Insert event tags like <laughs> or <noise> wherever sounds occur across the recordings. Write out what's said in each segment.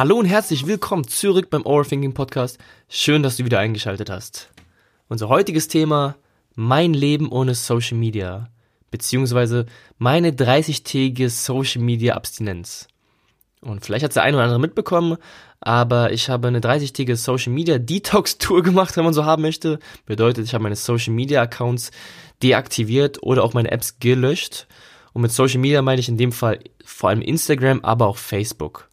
Hallo und herzlich willkommen zurück beim Overthinking Podcast. Schön, dass du wieder eingeschaltet hast. Unser heutiges Thema, mein Leben ohne Social Media, beziehungsweise meine 30-tägige Social Media Abstinenz. Und vielleicht hat der eine oder andere mitbekommen, aber ich habe eine 30-tägige Social Media Detox Tour <laughs> gemacht, wenn man so haben möchte. Bedeutet, ich habe meine Social Media Accounts deaktiviert oder auch meine Apps gelöscht. Und mit Social Media meine ich in dem Fall vor allem Instagram, aber auch Facebook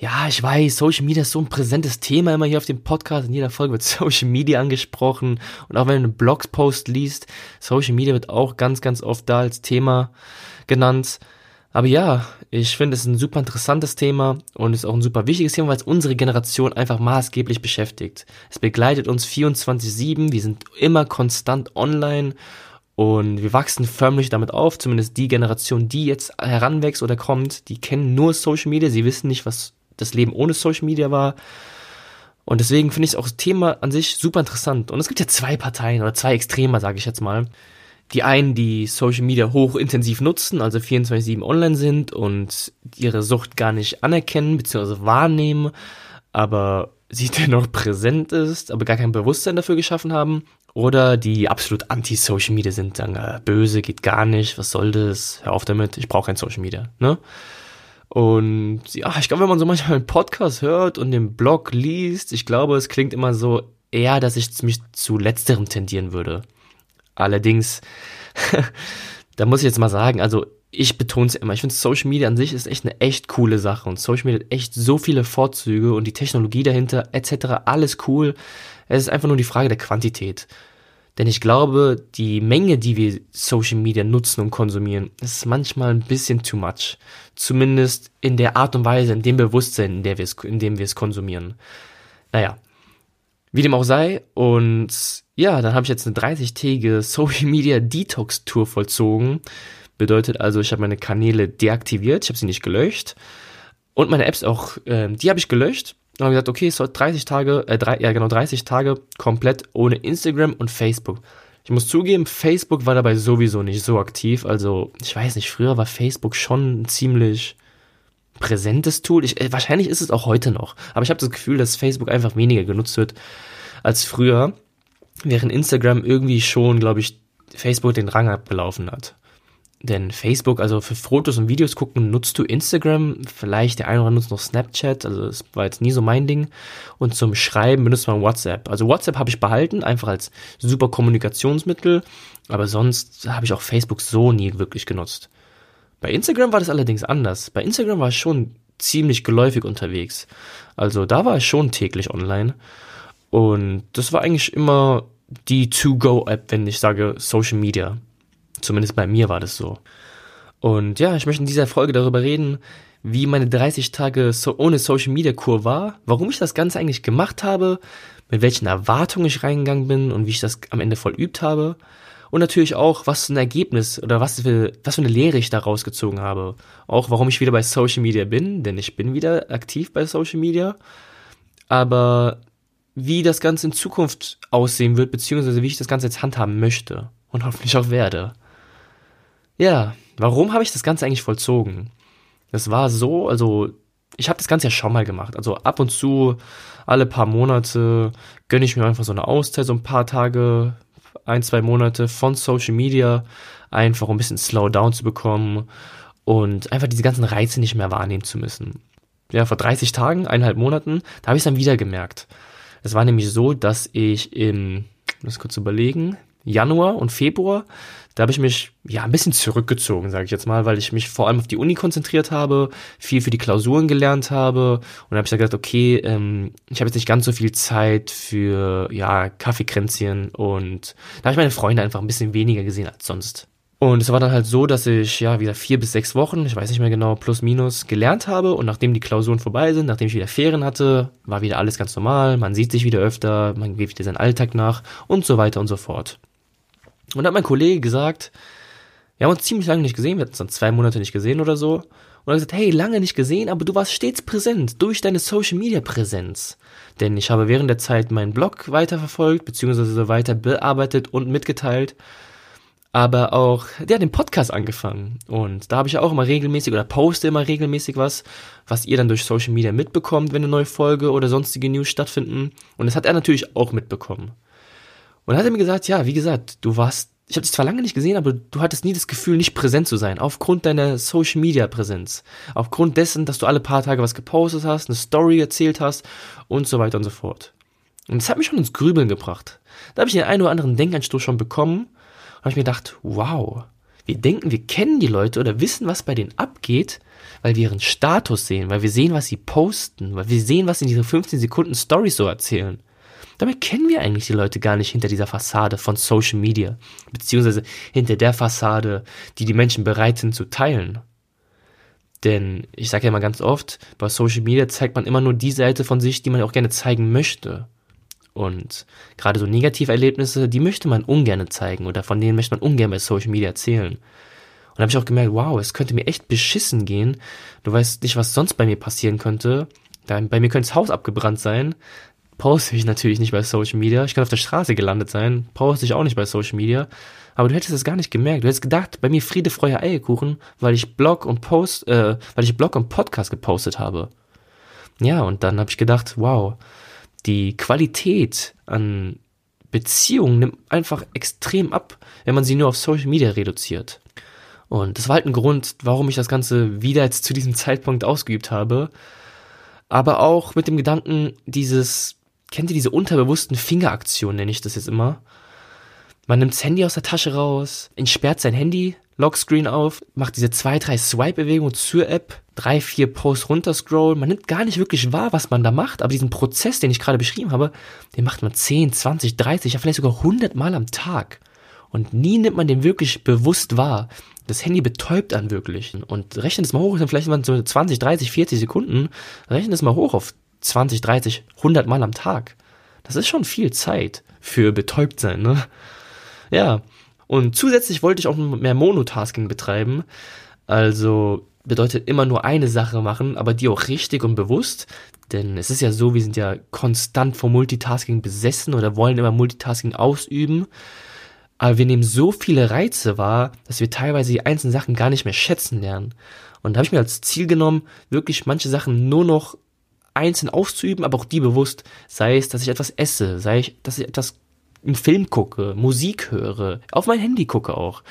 ja, ich weiß, Social Media ist so ein präsentes Thema immer hier auf dem Podcast. In jeder Folge wird <laughs> Social Media angesprochen. Und auch wenn du einen Blogpost liest, Social Media wird auch ganz, ganz oft da als Thema genannt. Aber ja, ich finde es ein super interessantes Thema und ist auch ein super wichtiges Thema, weil es unsere Generation einfach maßgeblich beschäftigt. Es begleitet uns 24-7, wir sind immer konstant online und wir wachsen förmlich damit auf, zumindest die Generation, die jetzt heranwächst oder kommt, die kennen nur Social Media, sie wissen nicht, was das Leben ohne Social Media war. Und deswegen finde ich auch das Thema an sich super interessant. Und es gibt ja zwei Parteien oder zwei Extremer, sage ich jetzt mal. Die einen, die Social Media hochintensiv nutzen, also 24-7 online sind und ihre Sucht gar nicht anerkennen bzw. wahrnehmen, aber sie <laughs> dennoch präsent ist, aber gar kein Bewusstsein dafür geschaffen haben. Oder die absolut anti-Social Media sind, sagen, äh, böse geht gar nicht, was soll das, hör auf damit, ich brauche kein Social Media. Ne? Und ja, ich glaube, wenn man so manchmal einen Podcast hört und den Blog liest, ich glaube, es klingt immer so eher, dass ich mich zu letzterem tendieren würde. Allerdings, <laughs> da muss ich jetzt mal sagen, also ich betone es immer, ich finde Social Media an sich ist echt eine echt coole Sache und Social Media hat echt so viele Vorzüge und die Technologie dahinter etc. alles cool. Es ist einfach nur die Frage der Quantität. Denn ich glaube, die Menge, die wir Social Media nutzen und konsumieren, ist manchmal ein bisschen too much. Zumindest in der Art und Weise, in dem Bewusstsein, in, der wir es, in dem wir es konsumieren. Naja, wie dem auch sei. Und ja, dann habe ich jetzt eine 30-tägige <laughs> Social Media Detox Tour vollzogen. Bedeutet also, ich habe meine Kanäle deaktiviert, ich habe sie nicht gelöscht. Und meine Apps auch, äh, die habe ich gelöscht dann habe ich gesagt, okay, es soll 30 Tage, äh, drei, ja genau, 30 Tage komplett ohne Instagram und Facebook. Ich muss zugeben, Facebook war dabei sowieso nicht so aktiv. Also, ich weiß nicht, früher war Facebook schon ein ziemlich präsentes Tool. Ich, äh, wahrscheinlich ist es auch heute noch. Aber ich habe das Gefühl, dass Facebook einfach weniger genutzt wird als früher. Während Instagram irgendwie schon, glaube ich, Facebook den Rang abgelaufen hat. Denn Facebook, also für Fotos und Videos gucken, nutzt du Instagram, vielleicht der eine oder andere nutzt noch Snapchat, also das war jetzt nie so mein Ding. Und zum Schreiben benutzt man WhatsApp. Also WhatsApp habe ich behalten, einfach als super Kommunikationsmittel, aber sonst habe ich auch Facebook so nie wirklich genutzt. Bei Instagram war das allerdings anders. Bei Instagram war ich schon ziemlich geläufig unterwegs. Also da war ich schon täglich online. Und das war eigentlich immer die To-Go-App, wenn ich sage Social Media. Zumindest bei mir war das so. Und ja, ich möchte in dieser Folge darüber reden, wie meine 30 Tage so ohne Social Media Kur war, warum ich das Ganze eigentlich gemacht habe, mit welchen Erwartungen ich reingegangen bin und wie ich das am Ende voll übt habe. Und natürlich auch, was für ein Ergebnis oder was für, was für eine Lehre ich da rausgezogen habe. Auch warum ich wieder bei Social Media bin, denn ich bin wieder aktiv bei Social Media. Aber wie das Ganze in Zukunft aussehen wird, beziehungsweise wie ich das Ganze jetzt handhaben möchte und hoffentlich auch werde. Ja, warum habe ich das Ganze eigentlich vollzogen? Das war so, also ich habe das Ganze ja schon mal gemacht. Also ab und zu, alle paar Monate, gönne ich mir einfach so eine Auszeit, so ein paar Tage, ein, zwei Monate von Social Media, einfach um ein bisschen Slow Down zu bekommen und einfach diese ganzen Reize nicht mehr wahrnehmen zu müssen. Ja, vor 30 Tagen, eineinhalb Monaten, da habe ich es dann wieder gemerkt. Es war nämlich so, dass ich im, muss kurz überlegen, Januar und Februar, da habe ich mich ja ein bisschen zurückgezogen, sage ich jetzt mal, weil ich mich vor allem auf die Uni konzentriert habe, viel für die Klausuren gelernt habe und habe ich dann gedacht, okay, ähm, ich habe jetzt nicht ganz so viel Zeit für ja Kaffeekränzchen und da habe ich meine Freunde einfach ein bisschen weniger gesehen als sonst. Und es war dann halt so, dass ich, ja, wieder vier bis sechs Wochen, ich weiß nicht mehr genau, plus minus, gelernt habe. Und nachdem die Klausuren vorbei sind, nachdem ich wieder Ferien hatte, war wieder alles ganz normal. Man sieht sich wieder öfter, man geht wieder seinen Alltag nach und so weiter und so fort. Und dann hat mein Kollege gesagt, wir haben uns ziemlich lange nicht gesehen, wir hatten uns dann zwei Monate nicht gesehen oder so. Und er hat gesagt, hey, lange nicht gesehen, aber du warst stets präsent durch deine Social Media Präsenz. Denn ich habe während der Zeit meinen Blog weiterverfolgt, beziehungsweise weiter bearbeitet und mitgeteilt aber auch, der hat den Podcast angefangen. Und da habe ich ja auch immer regelmäßig oder poste immer regelmäßig was, was ihr dann durch Social Media mitbekommt, wenn eine neue Folge oder sonstige News stattfinden. Und das hat er natürlich auch mitbekommen. Und dann hat er mir gesagt, ja, wie gesagt, du warst, ich habe dich zwar lange nicht gesehen, aber du hattest nie das Gefühl, nicht präsent zu sein, aufgrund deiner Social Media Präsenz. Aufgrund dessen, dass du alle paar Tage was gepostet hast, eine Story erzählt hast und so weiter und so fort. Und das hat mich schon ins Grübeln gebracht. Da habe ich den einen oder anderen Denkanstoß schon bekommen habe ich mir gedacht, wow, wir denken, wir kennen die Leute oder wissen, was bei denen abgeht, weil wir ihren Status sehen, weil wir sehen, was sie posten, weil wir sehen, was in diesen 15 Sekunden Stories so erzählen. Dabei kennen wir eigentlich die Leute gar nicht hinter dieser Fassade von Social Media, beziehungsweise hinter der Fassade, die die Menschen bereit sind zu teilen. Denn ich sage ja immer ganz oft, bei Social Media zeigt man immer nur die Seite von sich, die man auch gerne zeigen möchte. Und gerade so Negativerlebnisse, die möchte man ungern zeigen oder von denen möchte man ungern bei Social Media erzählen. Und da habe ich auch gemerkt, wow, es könnte mir echt beschissen gehen. Du weißt nicht, was sonst bei mir passieren könnte. Bei mir könnte das Haus abgebrannt sein. Poste ich natürlich nicht bei Social Media. Ich kann auf der Straße gelandet sein. Poste ich auch nicht bei Social Media. Aber du hättest es gar nicht gemerkt. Du hättest gedacht, bei mir Friede, Freude, Eierkuchen, weil ich Blog und Post, äh, weil ich Blog und Podcast gepostet habe. Ja, und dann habe ich gedacht, wow, die Qualität an Beziehungen nimmt einfach extrem ab, wenn man sie nur auf Social Media reduziert. Und das war halt ein Grund, warum ich das Ganze wieder jetzt zu diesem Zeitpunkt ausgeübt habe. Aber auch mit dem Gedanken, dieses, kennt ihr diese unterbewussten Fingeraktionen, nenne ich das jetzt immer? Man nimmt das Handy aus der Tasche raus, entsperrt sein Handy, Lockscreen auf, macht diese zwei, drei Swipe-Bewegungen zur App, drei, vier Posts runterscrollen. Man nimmt gar nicht wirklich wahr, was man da macht, aber diesen Prozess, den ich gerade beschrieben habe, den macht man 10, 20, 30, ja vielleicht sogar 100 Mal am Tag. Und nie nimmt man den wirklich bewusst wahr. Das Handy betäubt einen wirklich. Und rechnet es mal hoch, dann vielleicht mal so 20, 30, 40 Sekunden, rechnet es mal hoch auf 20, 30, 100 Mal am Tag. Das ist schon viel Zeit für betäubt sein, ne? Ja. Und zusätzlich wollte ich auch mehr Monotasking betreiben. Also bedeutet immer nur eine Sache machen, aber die auch richtig und bewusst. Denn es ist ja so, wir sind ja konstant vom Multitasking besessen oder wollen immer Multitasking ausüben. Aber wir nehmen so viele Reize wahr, dass wir teilweise die einzelnen Sachen gar nicht mehr schätzen lernen. Und da habe ich mir als Ziel genommen, wirklich manche Sachen nur noch einzeln auszuüben, aber auch die bewusst. Sei es, dass ich etwas esse, sei es, dass ich etwas einen Film gucke, Musik höre, auf mein Handy gucke auch.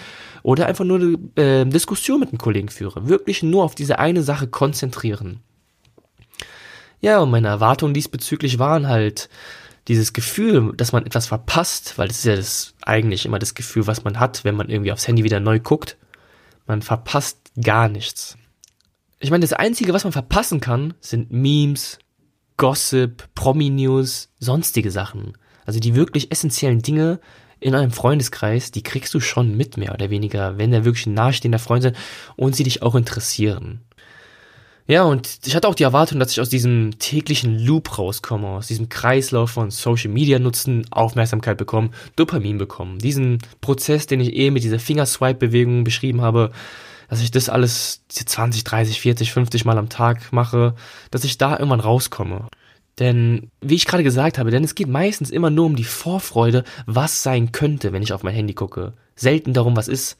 Oder einfach nur eine äh, Diskussion mit einem Kollegen führe. Wirklich nur auf diese eine Sache konzentrieren. Ja, und meine Erwartungen diesbezüglich waren halt dieses Gefühl, dass man etwas verpasst, weil das ist ja das eigentlich immer das Gefühl, was man hat, wenn man irgendwie aufs Handy wieder neu guckt. Man verpasst gar nichts. Ich meine, das Einzige, was man verpassen kann, sind Memes, Gossip, Promi-News, sonstige Sachen. Also die wirklich essentiellen Dinge in einem Freundeskreis, die kriegst du schon mit, mehr oder weniger, wenn der wirklich ein nahestehender Freund sind und sie dich auch interessieren. Ja, und ich hatte auch die Erwartung, dass ich aus diesem täglichen Loop rauskomme, aus diesem Kreislauf von Social Media nutzen, Aufmerksamkeit bekommen, Dopamin bekommen. Diesen Prozess, den ich eh mit dieser Fingerswipe-Bewegung beschrieben habe, dass ich das alles 20, 30, 40, 50 Mal am Tag mache, dass ich da irgendwann rauskomme. Denn, wie ich gerade gesagt habe, denn es geht meistens immer nur um die Vorfreude, was sein könnte, wenn ich auf mein Handy gucke. Selten darum, was ist.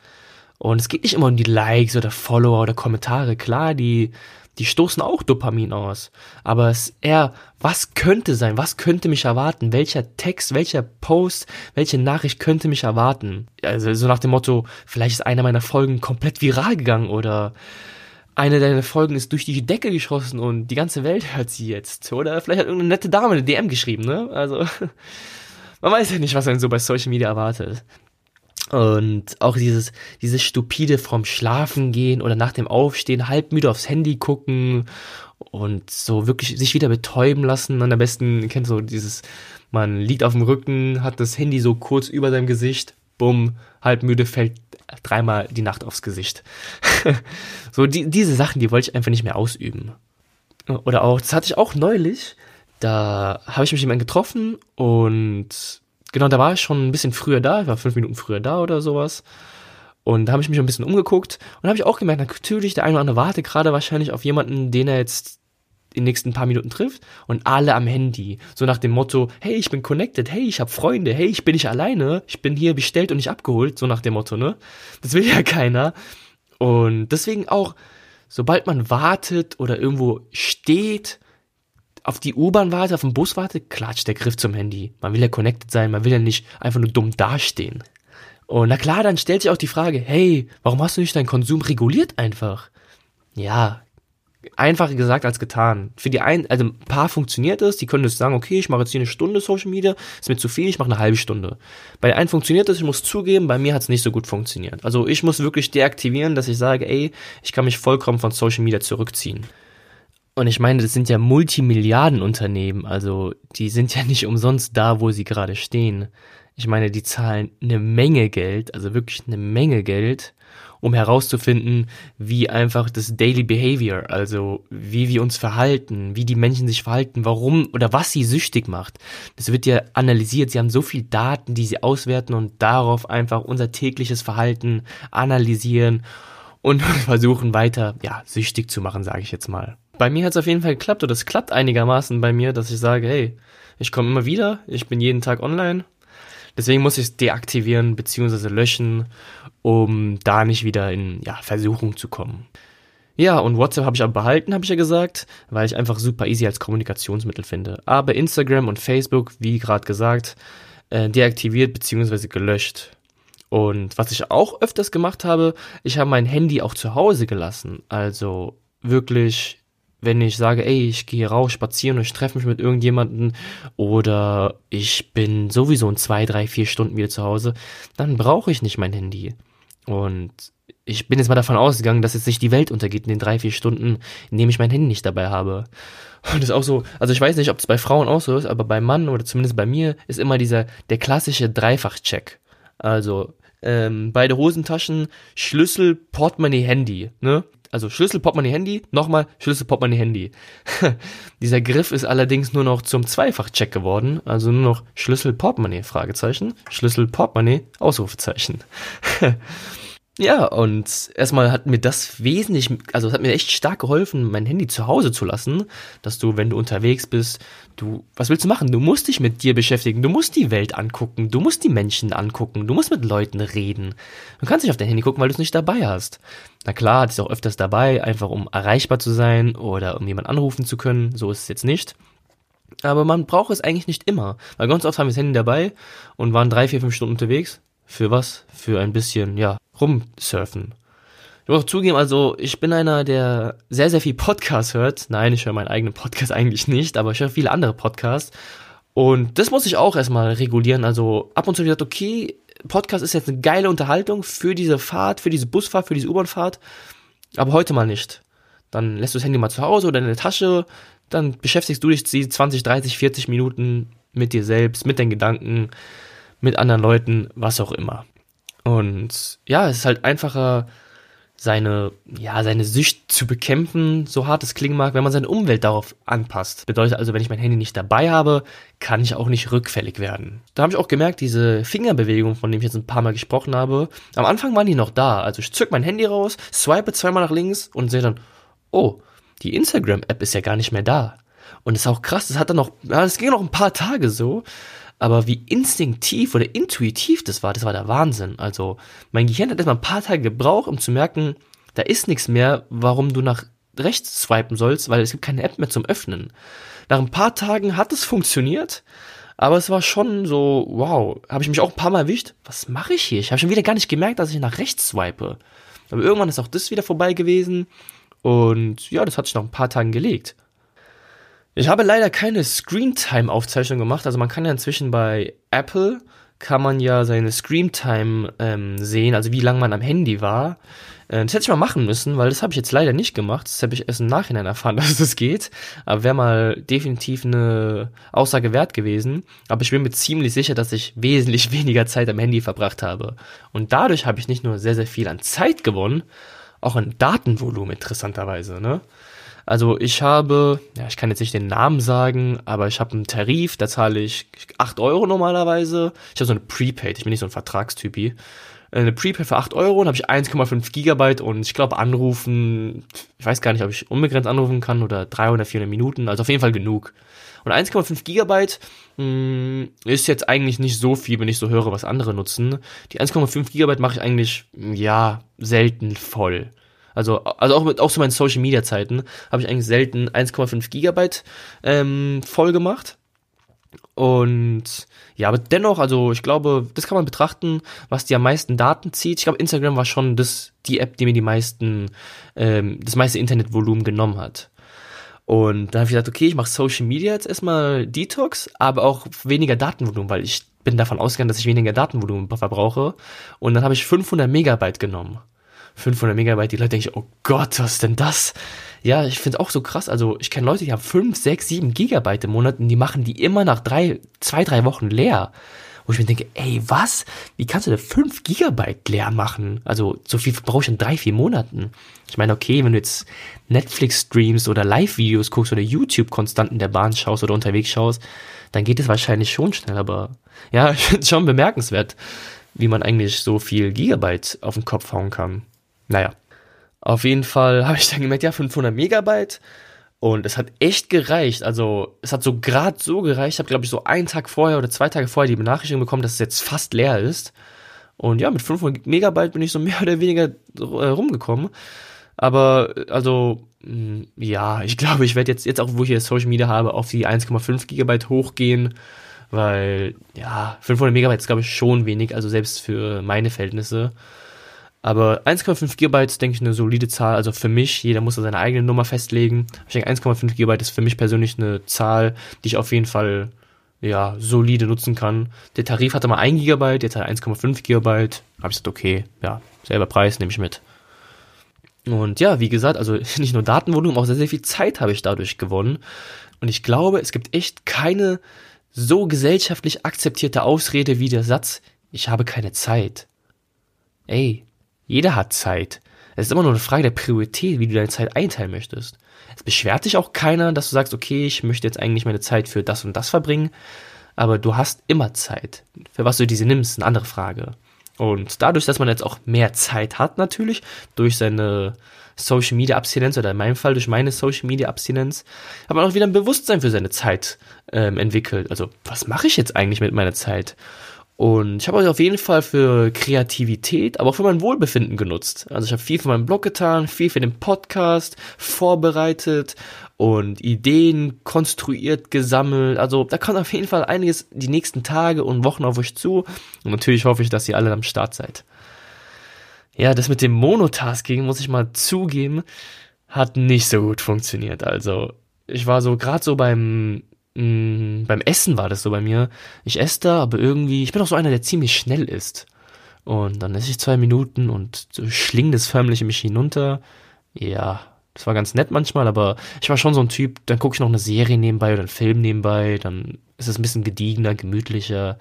Und es geht nicht immer um die Likes oder Follower oder Kommentare. Klar, die, die stoßen auch Dopamin aus. Aber es ist eher, was könnte sein? Was könnte mich erwarten? Welcher Text, welcher Post, welche Nachricht könnte mich erwarten? Also so nach dem Motto, vielleicht ist einer meiner Folgen komplett viral gegangen oder eine deiner Folgen ist durch die Decke geschossen und die ganze Welt hört sie jetzt. Oder vielleicht hat irgendeine nette Dame eine DM geschrieben, ne? Also, <laughs> man weiß ja nicht, was einen so bei Social Media erwartet. Und auch dieses, dieses stupide vom Schlafen gehen oder nach dem Aufstehen halb müde aufs Handy gucken und so wirklich sich wieder betäuben lassen. Und am besten kennt so dieses, man liegt auf dem Rücken, hat das Handy so kurz über seinem Gesicht bumm, halb müde, fällt dreimal die Nacht aufs Gesicht. <laughs> so die, diese Sachen, die wollte ich einfach nicht mehr ausüben. Oder auch, das hatte ich auch neulich, da habe ich mich jemanden getroffen und genau, da war ich schon ein bisschen früher da, ich war fünf Minuten früher da oder sowas. Und da habe ich mich ein bisschen umgeguckt und habe ich auch gemerkt, natürlich, der eine oder andere wartet gerade wahrscheinlich auf jemanden, den er jetzt in den nächsten paar Minuten trifft und alle am Handy. So nach dem Motto, hey, ich bin connected, hey, ich habe Freunde, hey, ich bin nicht alleine, ich bin hier bestellt und nicht abgeholt, so nach dem Motto, ne? Das will <laughs> ja keiner. Und deswegen auch, sobald man wartet oder irgendwo steht, auf die U-Bahn wartet, auf den Bus wartet, klatscht der Griff zum Handy. Man will ja connected sein, man will ja nicht einfach nur dumm dastehen. Und na klar, dann stellt sich auch die Frage, hey, warum hast du nicht deinen Konsum reguliert einfach? Ja, einfacher gesagt als getan. Für die einen, also ein paar funktioniert es, die können das sagen, okay, ich mache jetzt hier eine Stunde Social Media, ist mir zu viel, ich mache eine halbe Stunde. Bei einen funktioniert es, ich muss zugeben, bei mir hat es nicht so gut funktioniert. Also ich muss wirklich deaktivieren, dass ich sage, ey, ich kann mich vollkommen von Social Media zurückziehen. Und ich meine, das sind ja Multimilliardenunternehmen, also die sind ja nicht umsonst da, wo sie gerade stehen. Ich meine, die zahlen eine Menge Geld, also wirklich eine Menge Geld, um herauszufinden, wie einfach das Daily Behavior, also wie wir uns verhalten, wie die Menschen sich verhalten, warum oder was sie süchtig macht. Das wird ja analysiert. Sie haben so viel Daten, die sie auswerten und darauf einfach unser tägliches Verhalten analysieren und <laughs> versuchen weiter, ja, süchtig zu machen, sage ich jetzt mal. Bei mir hat es auf jeden Fall geklappt oder es klappt einigermaßen bei mir, dass ich sage, hey, ich komme immer wieder, ich bin jeden Tag online. Deswegen muss ich es deaktivieren bzw. löschen um da nicht wieder in ja, Versuchung zu kommen. Ja, und WhatsApp habe ich aber behalten, habe ich ja gesagt, weil ich einfach super easy als Kommunikationsmittel finde. Aber Instagram und Facebook, wie gerade gesagt, äh, deaktiviert bzw. gelöscht. Und was ich auch öfters gemacht habe, ich habe mein Handy auch zu Hause gelassen. Also wirklich wenn ich sage, ey, ich gehe raus spazieren und ich treffe mich mit irgendjemanden oder ich bin sowieso in zwei, drei, vier Stunden wieder zu Hause, dann brauche ich nicht mein Handy. Und ich bin jetzt mal davon ausgegangen, dass jetzt nicht die Welt untergeht in den drei, vier Stunden, in denen ich mein Handy nicht dabei habe. <laughs> Und das ist auch so, also ich weiß nicht, ob es bei Frauen auch so ist, aber bei Mann oder zumindest bei mir ist immer dieser, der klassische Dreifach-Check. Also, ähm, beide Hosentaschen, Schlüssel, Portemonnaie, Handy, ne? Also Schlüssel, Portemonnaie, Handy, nochmal Schlüssel, Portemonnaie, Handy. <laughs> Dieser Griff ist allerdings nur noch zum Zweifach-Check geworden, also nur noch Schlüssel, Portemonnaie, Fragezeichen, Schlüssel, Portemonnaie, Ausrufezeichen. <laughs> Ja, und erstmal hat mir das wesentlich, also es hat mir echt stark geholfen, mein Handy zu Hause zu lassen, dass du, wenn du unterwegs bist, du, was willst du machen? Du musst dich mit dir beschäftigen, du musst die Welt angucken, du musst die Menschen angucken, du musst mit Leuten reden. Du kannst nicht auf dein Handy gucken, weil du es nicht dabei hast. Na klar, das ist auch öfters dabei, einfach um erreichbar zu sein oder um jemanden anrufen zu können, so ist es jetzt nicht. Aber man braucht es eigentlich nicht immer, weil ganz oft haben wir das Handy dabei und waren drei, vier, fünf Stunden unterwegs. Für was? Für ein bisschen, ja, rumsurfen. Ich muss auch zugeben, also ich bin einer, der sehr, sehr viel Podcast hört. Nein, ich höre meinen eigenen Podcast eigentlich nicht, aber ich höre viele andere Podcasts. Und das muss ich auch erstmal regulieren. Also ab und zu gesagt, okay, Podcast ist jetzt eine geile Unterhaltung für diese Fahrt, für diese Busfahrt, für diese U-Bahnfahrt, aber heute mal nicht. Dann lässt du das Handy mal zu Hause oder in der Tasche, dann beschäftigst du dich die 20, 30, 40 Minuten mit dir selbst, mit deinen Gedanken, mit anderen Leuten, was auch immer. Und ja, es ist halt einfacher, seine, ja, seine Sücht zu bekämpfen, so hart es klingen mag, wenn man seine Umwelt darauf anpasst. Bedeutet also, wenn ich mein Handy nicht dabei habe, kann ich auch nicht rückfällig werden. Da habe ich auch gemerkt, diese Fingerbewegung, von dem ich jetzt ein paar Mal gesprochen habe, am Anfang waren die noch da. Also ich zück mein Handy raus, swipe zweimal nach links und sehe dann, oh, die Instagram-App ist ja gar nicht mehr da. Und ist auch krass, das hat dann noch, ja, das ging noch ein paar Tage so. Aber wie instinktiv oder intuitiv das war, das war der Wahnsinn. Also mein Gehirn hat erstmal ein paar Tage gebraucht, um zu merken, da ist nichts mehr, warum du nach rechts swipen sollst, weil es gibt keine App mehr zum Öffnen. Nach ein paar Tagen hat es funktioniert, aber es war schon so, wow, habe ich mich auch ein paar Mal erwischt. Was mache ich hier? Ich habe schon wieder gar nicht gemerkt, dass ich nach rechts swipe. Aber irgendwann ist auch das wieder vorbei gewesen. Und ja, das hat sich nach ein paar Tagen gelegt. Ich habe leider keine Screentime-Aufzeichnung gemacht. Also man kann ja inzwischen bei Apple kann man ja seine Screamtime ähm, sehen, also wie lange man am Handy war. Äh, das hätte ich mal machen müssen, weil das habe ich jetzt leider nicht gemacht. Das habe ich erst im Nachhinein erfahren, <laughs> dass das geht. Aber wäre mal definitiv eine Aussage wert gewesen. Aber ich bin mir ziemlich sicher, dass ich wesentlich <laughs> weniger Zeit am Handy verbracht habe. Und dadurch habe ich nicht nur sehr, sehr viel an Zeit gewonnen, auch an Datenvolumen interessanterweise, ne? Also ich habe, ja, ich kann jetzt nicht den Namen sagen, aber ich habe einen Tarif, da zahle ich 8 Euro normalerweise. Ich habe so eine Prepaid, ich bin nicht so ein Vertragstypi. Eine Prepaid für 8 Euro und habe ich 1,5 Gigabyte und ich glaube anrufen, ich weiß gar nicht, ob ich unbegrenzt anrufen kann oder 300, 400 Minuten, also auf jeden Fall genug. Und 1,5 Gigabyte mh, hm, ist jetzt eigentlich nicht so viel, wenn ich so höre, was andere nutzen. Die 1,5 Gigabyte mache ich eigentlich, ja, selten voll. Also, also auch auch so meinen Social Media Zeiten habe ich eigentlich selten 1,5 Gigabyte ähm, voll gemacht. Und ja, aber dennoch, also ich glaube, das kann man betrachten, was die am meisten Daten zieht. Ich glaube, Instagram war schon das, die App, die mir die meisten, ähm, das meiste Internetvolumen genommen hat. Und dann habe ich gesagt, okay, ich mache Social Media jetzt erstmal Detox, aber auch weniger Datenvolumen, weil ich bin davon ausgegangen, dass ich weniger Datenvolumen verbrauche. Und dann habe ich 500 Megabyte genommen. 500 Megabyte, die Leute denken, oh Gott, was ist denn das? Ja, ich finde auch so krass. Also ich kenne Leute, die haben 5, 6, 7 Gigabyte im Monat und die machen die immer nach drei, zwei, drei Wochen leer. Wo ich mir denke, ey, was? Wie kannst du da 5 Gigabyte leer machen? Also so viel brauche ich in drei, vier Monaten. Ich meine, okay, wenn du jetzt Netflix streamst oder Live-Videos guckst oder YouTube konstant in der Bahn schaust oder unterwegs schaust, dann geht es wahrscheinlich schon schnell. Aber ja, <laughs> ich finde es schon bemerkenswert, wie man eigentlich so viel Gigabyte auf den Kopf hauen kann. Naja, auf jeden Fall <laughs> habe ich dann gemerkt, ja, 500 Megabyte. Und es hat echt gereicht. Also, es hat so gerade so gereicht. Ich habe, glaube ich, so einen Tag vorher oder zwei Tage vorher die Benachrichtigung bekommen, dass es jetzt fast leer ist. Und ja, mit 500 Megabyte bin ich so <laughs> mehr oder weniger äh, rumgekommen. Aber, also, mh, hm, ja, ich glaube, ich werde jetzt, jetzt auch, wo ich hier Social Media habe, auf die 1,5 Gigabyte hochgehen. Weil, ja, 500 Megabyte ist, glaube ich, schon wenig. Also, selbst für meine Verhältnisse. Aber 1,5 GB ist, denke ich, eine solide Zahl. Also für mich, jeder muss da seine eigene Nummer festlegen. Ich denke, 1,5 GB ist für mich persönlich eine Zahl, die ich auf jeden Fall ja, solide nutzen kann. Der Tarif hatte mal 1 GB, jetzt hat er 1,5 GB. Habe ich gesagt, okay, ja, selber Preis, nehme ich mit. Und ja, wie gesagt, also <laughs> nicht nur Datenvolumen, auch sehr, sehr viel Zeit habe ich dadurch gewonnen. Und ich glaube, es gibt echt keine so gesellschaftlich akzeptierte Ausrede wie der Satz, ich habe keine Zeit. Ey, jeder hat Zeit. Es ist immer nur eine Frage der Priorität, wie du deine Zeit einteilen möchtest. Es beschwert dich auch keiner, dass du sagst, okay, ich möchte jetzt eigentlich meine Zeit für das und das verbringen, aber du hast immer Zeit. Für was du diese nimmst, eine andere Frage. Und dadurch, dass man jetzt auch mehr Zeit hat, natürlich, durch seine Social Media Abstinenz oder in meinem Fall durch meine Social Media Abstinenz, hat man auch wieder ein Bewusstsein für seine Zeit ähm, entwickelt. Also, was mache ich jetzt eigentlich mit meiner Zeit? Und ich habe euch auf jeden Fall für Kreativität, aber auch für mein Wohlbefinden genutzt. Also ich habe viel für meinen Blog getan, viel für den Podcast vorbereitet und Ideen konstruiert, gesammelt. Also da kommt auf jeden Fall einiges die nächsten Tage und Wochen auf euch zu. Und natürlich hoffe ich, dass ihr alle am Start seid. Ja, das mit dem Monotasking, muss ich mal zugeben, hat nicht so gut funktioniert. Also ich war so gerade so beim mh, mm, beim Essen war das so bei mir. Ich esse da, aber irgendwie, ich bin auch so einer, der ziemlich schnell isst. Und dann esse ich zwei Minuten und schling das förmlich in mich hinunter. Ja, das war ganz nett manchmal, aber ich war schon so ein Typ, dann gucke ich noch eine Serie nebenbei oder einen Film nebenbei, dann ist es ein bisschen gediegener, gemütlicher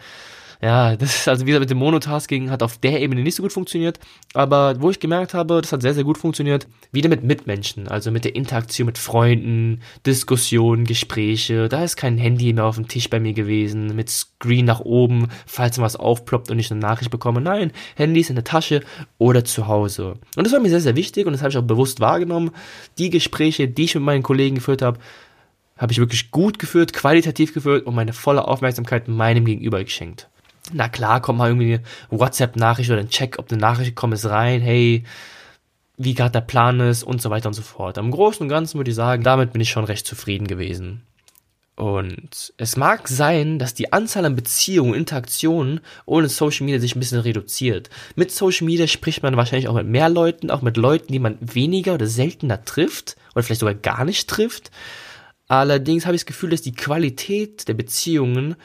ja, das ist also wie gesagt mit dem Monotasking hat auf der Ebene nicht so gut funktioniert, aber wo ich gemerkt habe, das hat sehr, sehr gut funktioniert, wieder mit Mitmenschen, also mit der Interaktion mit Freunden, Diskussionen, Gespräche, da ist kein Handy mehr auf dem Tisch bei mir gewesen, mit Screen nach oben, falls was aufploppt und ich eine Nachricht bekomme, nein, Handy ist in der Tasche oder zu Hause. Und das war mir sehr, sehr wichtig und das habe ich auch bewusst wahrgenommen, die Gespräche, die ich mit meinen Kollegen geführt habe, habe ich wirklich gut geführt, qualitativ geführt und meine volle Aufmerksamkeit meinem Gegenüber geschenkt. Na klar, kommt mal irgendwie eine WhatsApp-Nachricht oder ein Check, ob eine Nachricht kommt, ist rein, hey, wie gerade der Plan ist und so weiter und so fort. Am Großen und Ganzen würde ich sagen, damit bin ich schon recht zufrieden gewesen. Und es mag sein, dass die Anzahl an Beziehungen, Interaktionen ohne Social Media sich ein bisschen reduziert. Mit Social Media spricht man wahrscheinlich auch mit mehr Leuten, auch mit Leuten, die man weniger oder seltener trifft oder vielleicht sogar gar nicht trifft. Allerdings habe ich das Gefühl, dass die Qualität der Beziehungen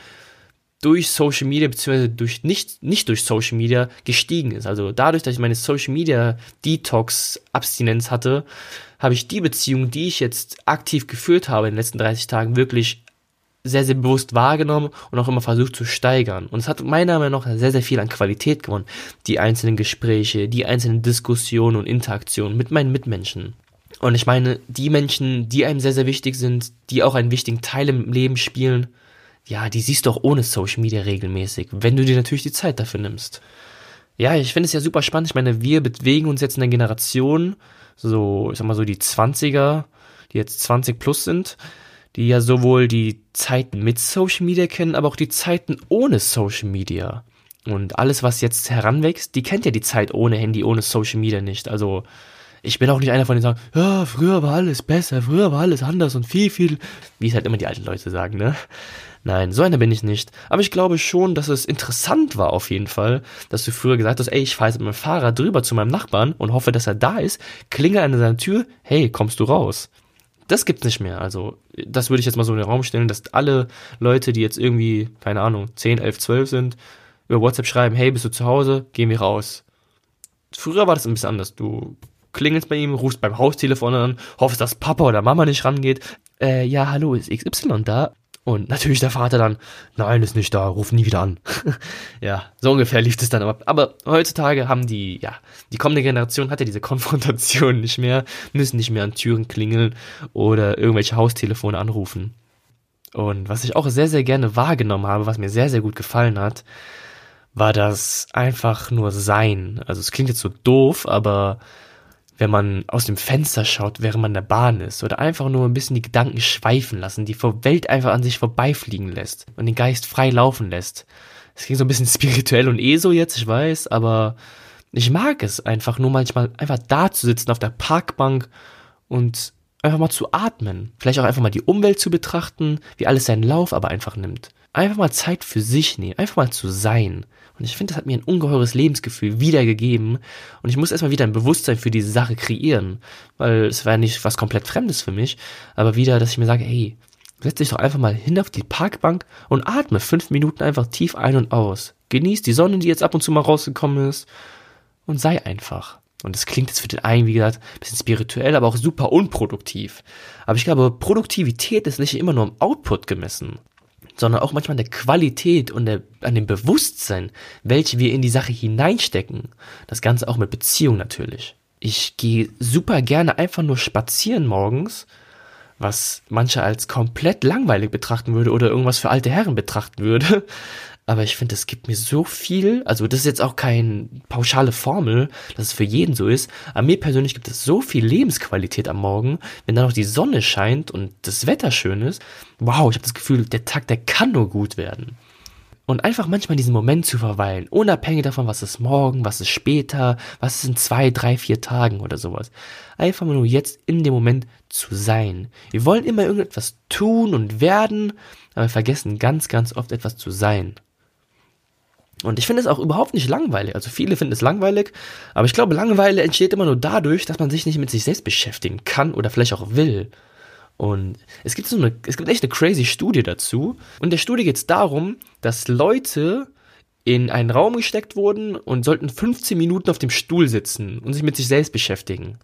durch Social Media, beziehungsweise durch nicht, nicht durch Social Media gestiegen ist. Also dadurch, dass ich meine Social Media Detox Abstinenz hatte, habe ich die Beziehung, die ich jetzt aktiv geführt habe in den letzten 30 Tagen, wirklich sehr, sehr bewusst wahrgenommen und auch immer versucht zu steigern. Und es hat meiner Meinung nach sehr, sehr viel an Qualität gewonnen. Die einzelnen Gespräche, die einzelnen Diskussionen und Interaktionen mit meinen Mitmenschen. Und ich meine, die Menschen, die einem sehr, sehr wichtig sind, die auch einen wichtigen Teil im Leben spielen, ja, die siehst du auch ohne Social Media regelmäßig, wenn du dir natürlich die Zeit dafür nimmst. Ja, ich finde es ja super spannend. Ich meine, wir bewegen uns jetzt in der Generation, so, ich sag mal so die 20er, die jetzt 20 plus sind, die ja sowohl die Zeiten mit Social Media kennen, aber auch die Zeiten ohne Social Media. Und alles, was jetzt heranwächst, die kennt ja die Zeit ohne Handy, ohne Social Media nicht. Also, ich bin auch nicht einer von denen, die sagen, ja, früher war alles besser, früher war alles anders und viel, viel, wie es halt immer die alten Leute sagen, ne? Nein, so einer bin ich nicht. Aber ich glaube schon, dass es interessant war auf jeden Fall, dass du früher gesagt hast, ey, ich fahre jetzt mit meinem Fahrrad drüber zu meinem Nachbarn und hoffe, dass er da ist, klinge an seiner Tür, hey, kommst du raus? Das gibt's nicht mehr. Also, das würde ich jetzt mal so in den Raum stellen, dass alle Leute, die jetzt irgendwie, keine Ahnung, 10, 11, 12 sind, über WhatsApp schreiben, hey, bist du zu Hause? Gehen wir raus. Früher war das ein bisschen anders. Du klingelst bei ihm, rufst beim Haustelefon an, hoffst, dass Papa oder Mama nicht rangeht. Äh, ja, hallo, ist XY da? Und natürlich der Vater dann, nein, ist nicht da, ruf nie wieder an. <laughs> ja, so ungefähr lief es dann aber. Aber heutzutage haben die, ja, die kommende Generation hat ja diese Konfrontation nicht mehr, müssen nicht mehr an Türen klingeln oder irgendwelche Haustelefone anrufen. Und was ich auch sehr, sehr gerne wahrgenommen habe, was mir sehr, sehr gut gefallen hat, war das einfach nur Sein. Also es klingt jetzt so doof, aber wenn man aus dem Fenster schaut, während man in der Bahn ist oder einfach nur ein bisschen die Gedanken schweifen lassen, die Welt einfach an sich vorbeifliegen lässt und den Geist frei laufen lässt. Es klingt so ein bisschen <laughs> spirituell und eh so jetzt, ich weiß, aber ich mag es einfach nur manchmal einfach da zu sitzen auf der Parkbank und einfach mal zu atmen. Vielleicht auch einfach mal die Umwelt zu betrachten, wie alles seinen Lauf aber einfach nimmt. Einfach mal Zeit für sich nehmen, einfach mal zu sein. Und ich finde, das hat mir ein ungeheures Lebensgefühl wiedergegeben. Und ich muss erstmal wieder ein Bewusstsein für diese Sache kreieren. Weil es war nicht was komplett Fremdes für mich. Aber wieder, dass ich mir sage, hey, setz dich doch einfach mal hin auf die Parkbank und atme fünf Minuten einfach tief ein und aus. Genieß die Sonne, die jetzt ab und zu mal rausgekommen ist. Und sei einfach. Und das klingt jetzt für den einen, wie gesagt, ein bisschen spirituell, aber auch super unproduktiv. Aber ich glaube, Produktivität ist nicht immer nur am Output gemessen sondern auch manchmal an der Qualität und der, an dem Bewusstsein, welche wir in die Sache hineinstecken. Das Ganze auch mit Beziehung natürlich. Ich gehe super gerne einfach nur spazieren morgens, was manche als komplett langweilig betrachten würde oder irgendwas für alte Herren betrachten würde aber ich finde, es gibt mir so viel, also das ist jetzt auch keine pauschale Formel, dass es für jeden so ist, aber mir persönlich gibt es so viel Lebensqualität am Morgen, wenn dann noch die Sonne scheint und das Wetter schön ist. Wow, ich habe das Gefühl, der Tag, der kann nur gut werden. Und einfach manchmal in diesem Moment zu verweilen, unabhängig davon, was ist morgen, was ist später, was ist in zwei, drei, vier Tagen oder sowas. Einfach nur jetzt in dem Moment zu sein. Wir wollen immer irgendetwas tun und werden, aber vergessen ganz, ganz oft etwas zu sein. Und ich finde es auch überhaupt nicht langweilig. Also viele finden es langweilig, aber ich glaube, Langeweile entsteht immer nur dadurch, dass man sich nicht mit sich selbst beschäftigen kann oder vielleicht auch will. Und es gibt so eine, es gibt echt eine crazy Studie dazu. Und der Studie geht es darum, dass Leute in einen Raum gesteckt wurden und sollten 15 Minuten auf dem Stuhl sitzen und sich mit sich selbst beschäftigen.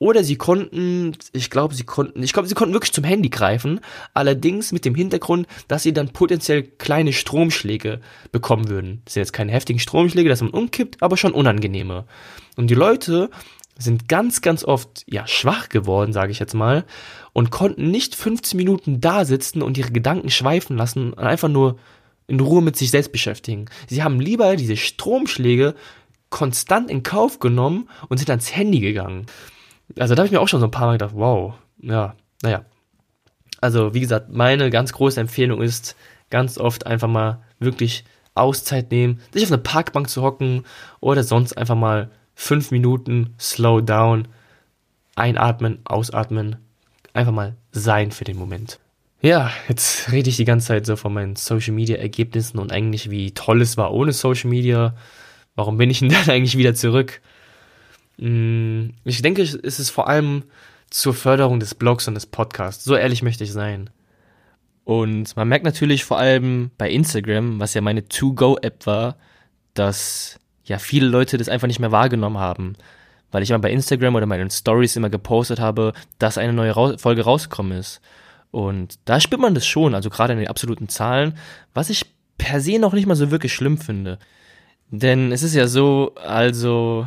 Oder sie konnten, ich glaube, sie konnten, ich glaube, sie konnten wirklich zum Handy greifen, allerdings mit dem Hintergrund, dass sie dann potenziell kleine Stromschläge bekommen würden. Das sind jetzt keine heftigen Stromschläge, dass man umkippt, aber schon unangenehme. Und die Leute sind ganz, ganz oft, ja, schwach geworden, sage ich jetzt mal, und konnten nicht 15 Minuten da sitzen und ihre Gedanken schweifen lassen und einfach nur in Ruhe mit sich selbst beschäftigen. Sie haben lieber diese Stromschläge konstant in Kauf genommen und sind ans Handy gegangen. Also da habe ich mir auch schon so ein paar Mal gedacht, wow, ja, naja. Also wie gesagt, meine ganz große Empfehlung ist, ganz oft einfach mal wirklich Auszeit nehmen, sich auf eine Parkbank zu hocken oder sonst einfach mal fünf Minuten slow down, einatmen, ausatmen, einfach mal sein für den Moment. Ja, jetzt rede ich die ganze Zeit so von meinen Social Media Ergebnissen und eigentlich wie toll es war ohne Social Media. Warum bin ich denn <laughs> dann eigentlich wieder zurück? Mm, ich denke, es ist vor allem zur Förderung des Blogs und des Podcasts. So ehrlich möchte ich sein. Und man merkt natürlich vor allem bei Instagram, was ja meine To-Go-App war, dass ja viele Leute das einfach nicht mehr wahrgenommen haben. Weil ich immer bei Instagram oder meinen Stories immer gepostet habe, dass eine neue Ra Folge rausgekommen ist. Und da spürt man das schon, also gerade in den absoluten Zahlen, was ich per se noch nicht mal so wirklich schlimm finde. Denn es ist ja so, also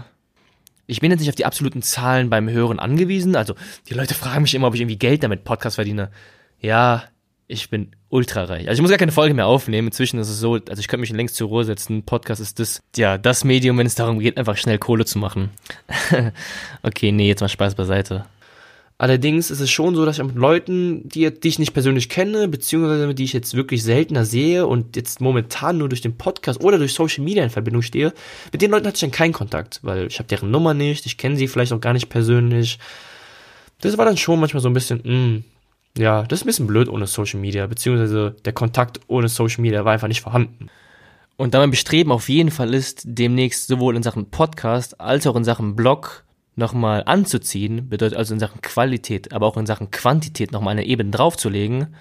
ich bin jetzt nicht auf die absoluten Zahlen beim Hören angewiesen. Also die Leute fragen mich immer, ob ich irgendwie Geld damit Podcast verdiene. Ja, ich bin ultra reich. Also ich muss gar keine Folge mehr aufnehmen. Inzwischen ist es so, also ich könnte mich längst zur Ruhe setzen. Podcast ist das, ja, das Medium, wenn es darum geht, einfach schnell Kohle zu machen. <laughs> okay, nee, jetzt mal Spaß beiseite. Allerdings ist es schon so, dass ich mit Leuten, die, die ich nicht persönlich kenne, beziehungsweise die ich jetzt wirklich seltener sehe und jetzt momentan nur durch den Podcast oder durch Social Media in Verbindung stehe, mit den Leuten hatte ich dann keinen Kontakt, weil ich habe deren Nummer nicht, ich kenne sie vielleicht auch gar nicht persönlich. Das war dann schon manchmal so ein bisschen, mh, hm, ja, das ist ein bisschen blöd ohne Social Media, beziehungsweise der Kontakt ohne Social Media war einfach nicht vorhanden. Und da mein Bestreben auf jeden Fall ist, demnächst sowohl in Sachen Podcast als auch in Sachen Blog nochmal anzuziehen, bedeutet also in Sachen Qualität, aber auch in Sachen Quantität nochmal eine Ebene draufzulegen,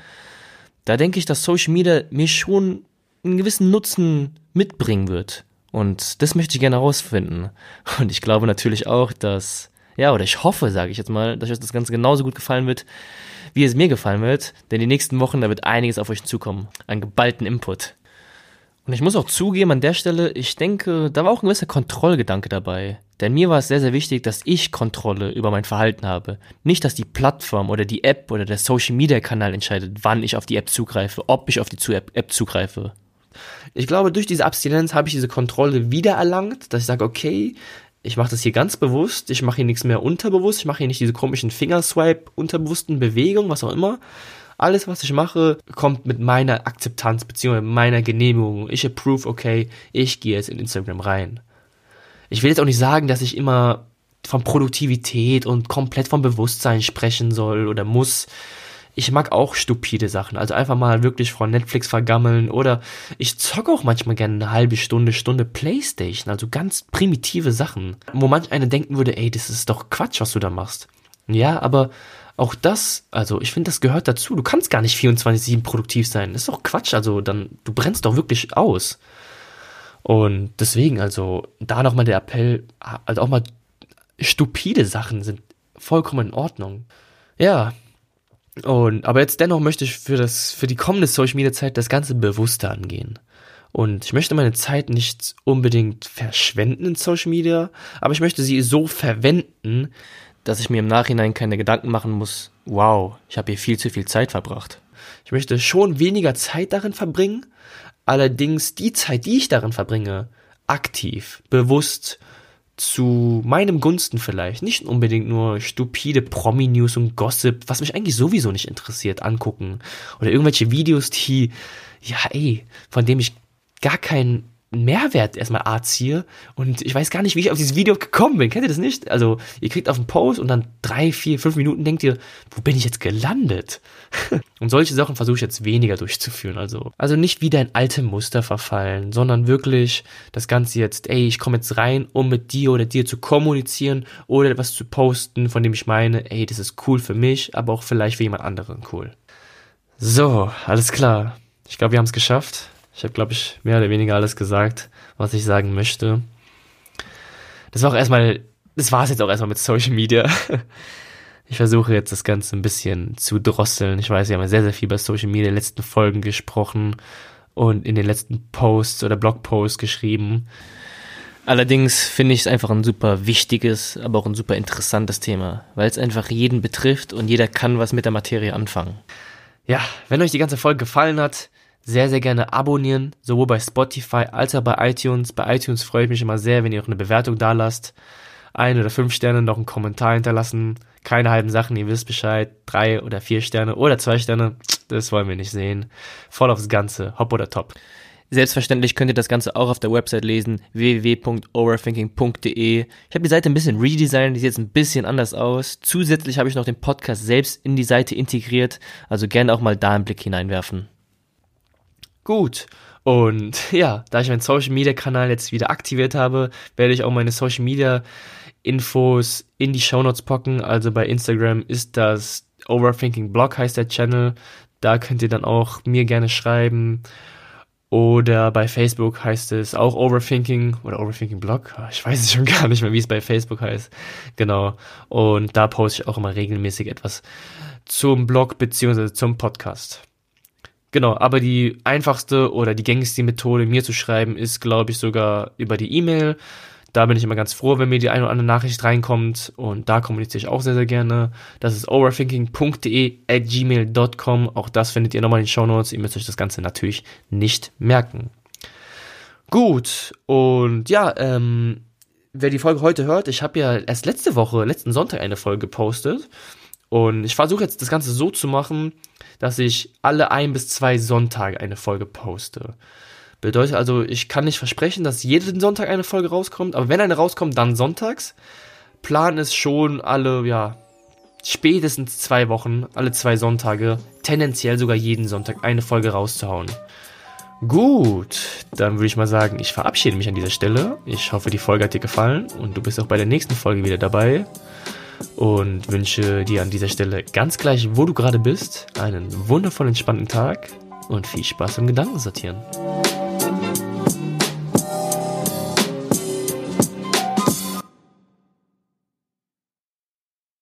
da denke ich, dass Social Media mir schon einen gewissen Nutzen mitbringen wird. Und das möchte ich gerne herausfinden. Und ich glaube natürlich auch, dass, ja, oder ich hoffe, sage ich jetzt mal, dass euch das Ganze genauso gut gefallen wird, wie es mir gefallen wird. Denn die nächsten Wochen, da wird einiges auf euch zukommen. An geballten Input. Und ich muss auch zugeben an der Stelle, ich denke, da war auch ein gewisser Kontrollgedanke dabei. Denn mir war es sehr, sehr wichtig, dass ich Kontrolle über mein Verhalten habe. Nicht, dass die Plattform oder die App oder der Social Media Kanal entscheidet, wann ich auf die App zugreife, ob ich auf die App zugreife. Ich glaube, durch diese Abstinenz habe ich diese Kontrolle wiedererlangt, dass ich sage, okay, ich mache das hier ganz bewusst, ich mache hier nichts mehr unterbewusst, ich mache hier nicht diese komischen Fingerswipe, unterbewussten Bewegungen, was auch immer. Alles, was ich mache, kommt mit meiner Akzeptanz bzw. meiner Genehmigung. Ich approve, okay, ich gehe jetzt in Instagram rein ich will jetzt auch nicht sagen, dass ich immer von Produktivität und komplett vom Bewusstsein sprechen soll oder muss. Ich mag auch stupide Sachen, also einfach mal wirklich von Netflix vergammeln oder ich zocke auch manchmal gerne eine halbe Stunde, Stunde Playstation, also ganz primitive Sachen, wo manch einer denken würde, ey, das ist doch Quatsch, was du da machst. Ja, aber auch das, also ich finde, das gehört dazu. Du kannst gar nicht 24-7 produktiv sein. Das ist doch Quatsch, also dann, du brennst doch wirklich aus. Und deswegen, also da nochmal der Appell, also auch mal stupide Sachen sind vollkommen in Ordnung. Ja. Und, aber jetzt dennoch möchte ich für das, für die kommende Social Media Zeit das Ganze bewusster angehen. Und ich möchte meine Zeit nicht unbedingt verschwenden in Social Media, aber ich möchte sie so verwenden, dass ich mir im Nachhinein keine Gedanken machen muss, wow, ich habe hier viel zu viel Zeit verbracht. Ich möchte schon weniger Zeit darin verbringen, allerdings die Zeit, die ich darin verbringe, aktiv, bewusst, zu meinem Gunsten vielleicht, nicht unbedingt nur stupide Promi-News und Gossip, was mich eigentlich sowieso nicht interessiert, angucken. Oder irgendwelche Videos, die, ja ey, von dem ich gar keinen Mehrwert erstmal A ziehe und ich weiß gar nicht, wie ich auf dieses Video gekommen bin. Kennt ihr das nicht? Also, ihr kriegt auf den Post und dann drei, vier, fünf Minuten denkt ihr, wo bin ich jetzt gelandet? <laughs> und solche Sachen versuche ich jetzt weniger durchzuführen. Also, also nicht wieder in alte Muster verfallen, sondern wirklich das Ganze jetzt, ey, ich komme jetzt rein, um mit dir oder dir zu kommunizieren oder etwas zu posten, von dem ich meine, ey, das ist cool für mich, aber auch vielleicht für jemand anderen cool. So, alles klar. Ich glaube, wir haben es geschafft. Ich habe, glaube ich, mehr oder weniger alles gesagt, was ich sagen möchte. Das war auch erstmal, das war es jetzt auch erstmal mit Social Media. <laughs> Ich versuche jetzt das Ganze ein bisschen zu drosseln. Ich weiß, wir haben sehr, sehr viel bei Social Media in den letzten Folgen gesprochen und in den letzten Posts oder Blogposts geschrieben. Allerdings finde ich es einfach ein super wichtiges, aber auch ein super interessantes Thema, weil es einfach jeden betrifft und jeder kann was mit der Materie anfangen. Ja, wenn euch die ganze Folge gefallen hat, sehr, sehr gerne abonnieren, sowohl bei Spotify als auch bei iTunes. Bei iTunes freue ich mich immer sehr, wenn ihr auch eine Bewertung da lasst. Ein oder fünf Sterne, noch einen Kommentar hinterlassen. Keine halben Sachen, ihr wisst Bescheid. Drei oder vier Sterne oder zwei Sterne, das wollen wir nicht sehen. Voll aufs Ganze, hopp oder top. Selbstverständlich könnt ihr das Ganze auch auf der Website lesen, www.overthinking.de. Ich habe die Seite ein bisschen redesigned, die sieht jetzt ein bisschen anders aus. Zusätzlich habe ich noch den Podcast selbst in die Seite integriert, also gerne auch mal da einen Blick hineinwerfen. Gut. Und <laughs> ja, da ich meinen Social Media Kanal jetzt wieder aktiviert habe, werde ich auch meine Social Media Infos in die Show Notes packen. Also bei Instagram ist das Overthinking Blog heißt der Channel. Da könnt ihr dann auch mir gerne schreiben. Oder bei Facebook heißt es auch Overthinking oder Overthinking Blog. Ah, ich weiß es schon <laughs> gar nicht mehr, wie es bei Facebook heißt. Genau. Und da poste ich auch immer regelmäßig etwas zum Blog beziehungsweise zum Podcast. Genau, aber die einfachste oder die gängigste Methode, mir zu schreiben, ist, glaube ich, sogar über die E-Mail. Da bin ich immer ganz froh, wenn mir die eine oder andere Nachricht reinkommt und da kommuniziere ich auch sehr, sehr gerne. Das ist overthinking.de at gmail.com. Auch das findet ihr nochmal in den Show Notes. Ihr müsst euch das Ganze natürlich nicht merken. Gut, und ja, ähm, wer die Folge heute hört, ich habe ja erst letzte Woche, letzten Sonntag eine Folge gepostet. Und ich versuche jetzt das Ganze so zu machen, dass ich alle ein bis zwei Sonntage eine Folge poste. Bedeutet also, ich kann nicht versprechen, dass jeden Sonntag eine Folge rauskommt, aber wenn eine rauskommt, dann sonntags. Plan ist schon alle, ja, spätestens zwei Wochen, alle zwei Sonntage, tendenziell sogar jeden Sonntag eine Folge rauszuhauen. Gut, dann würde ich mal sagen, ich verabschiede mich an dieser Stelle. Ich hoffe, die Folge hat dir gefallen und du bist auch bei der nächsten Folge wieder dabei. Und wünsche dir an dieser Stelle ganz gleich, wo du gerade bist, einen wundervollen, entspannten Tag und viel Spaß im Gedankensortieren.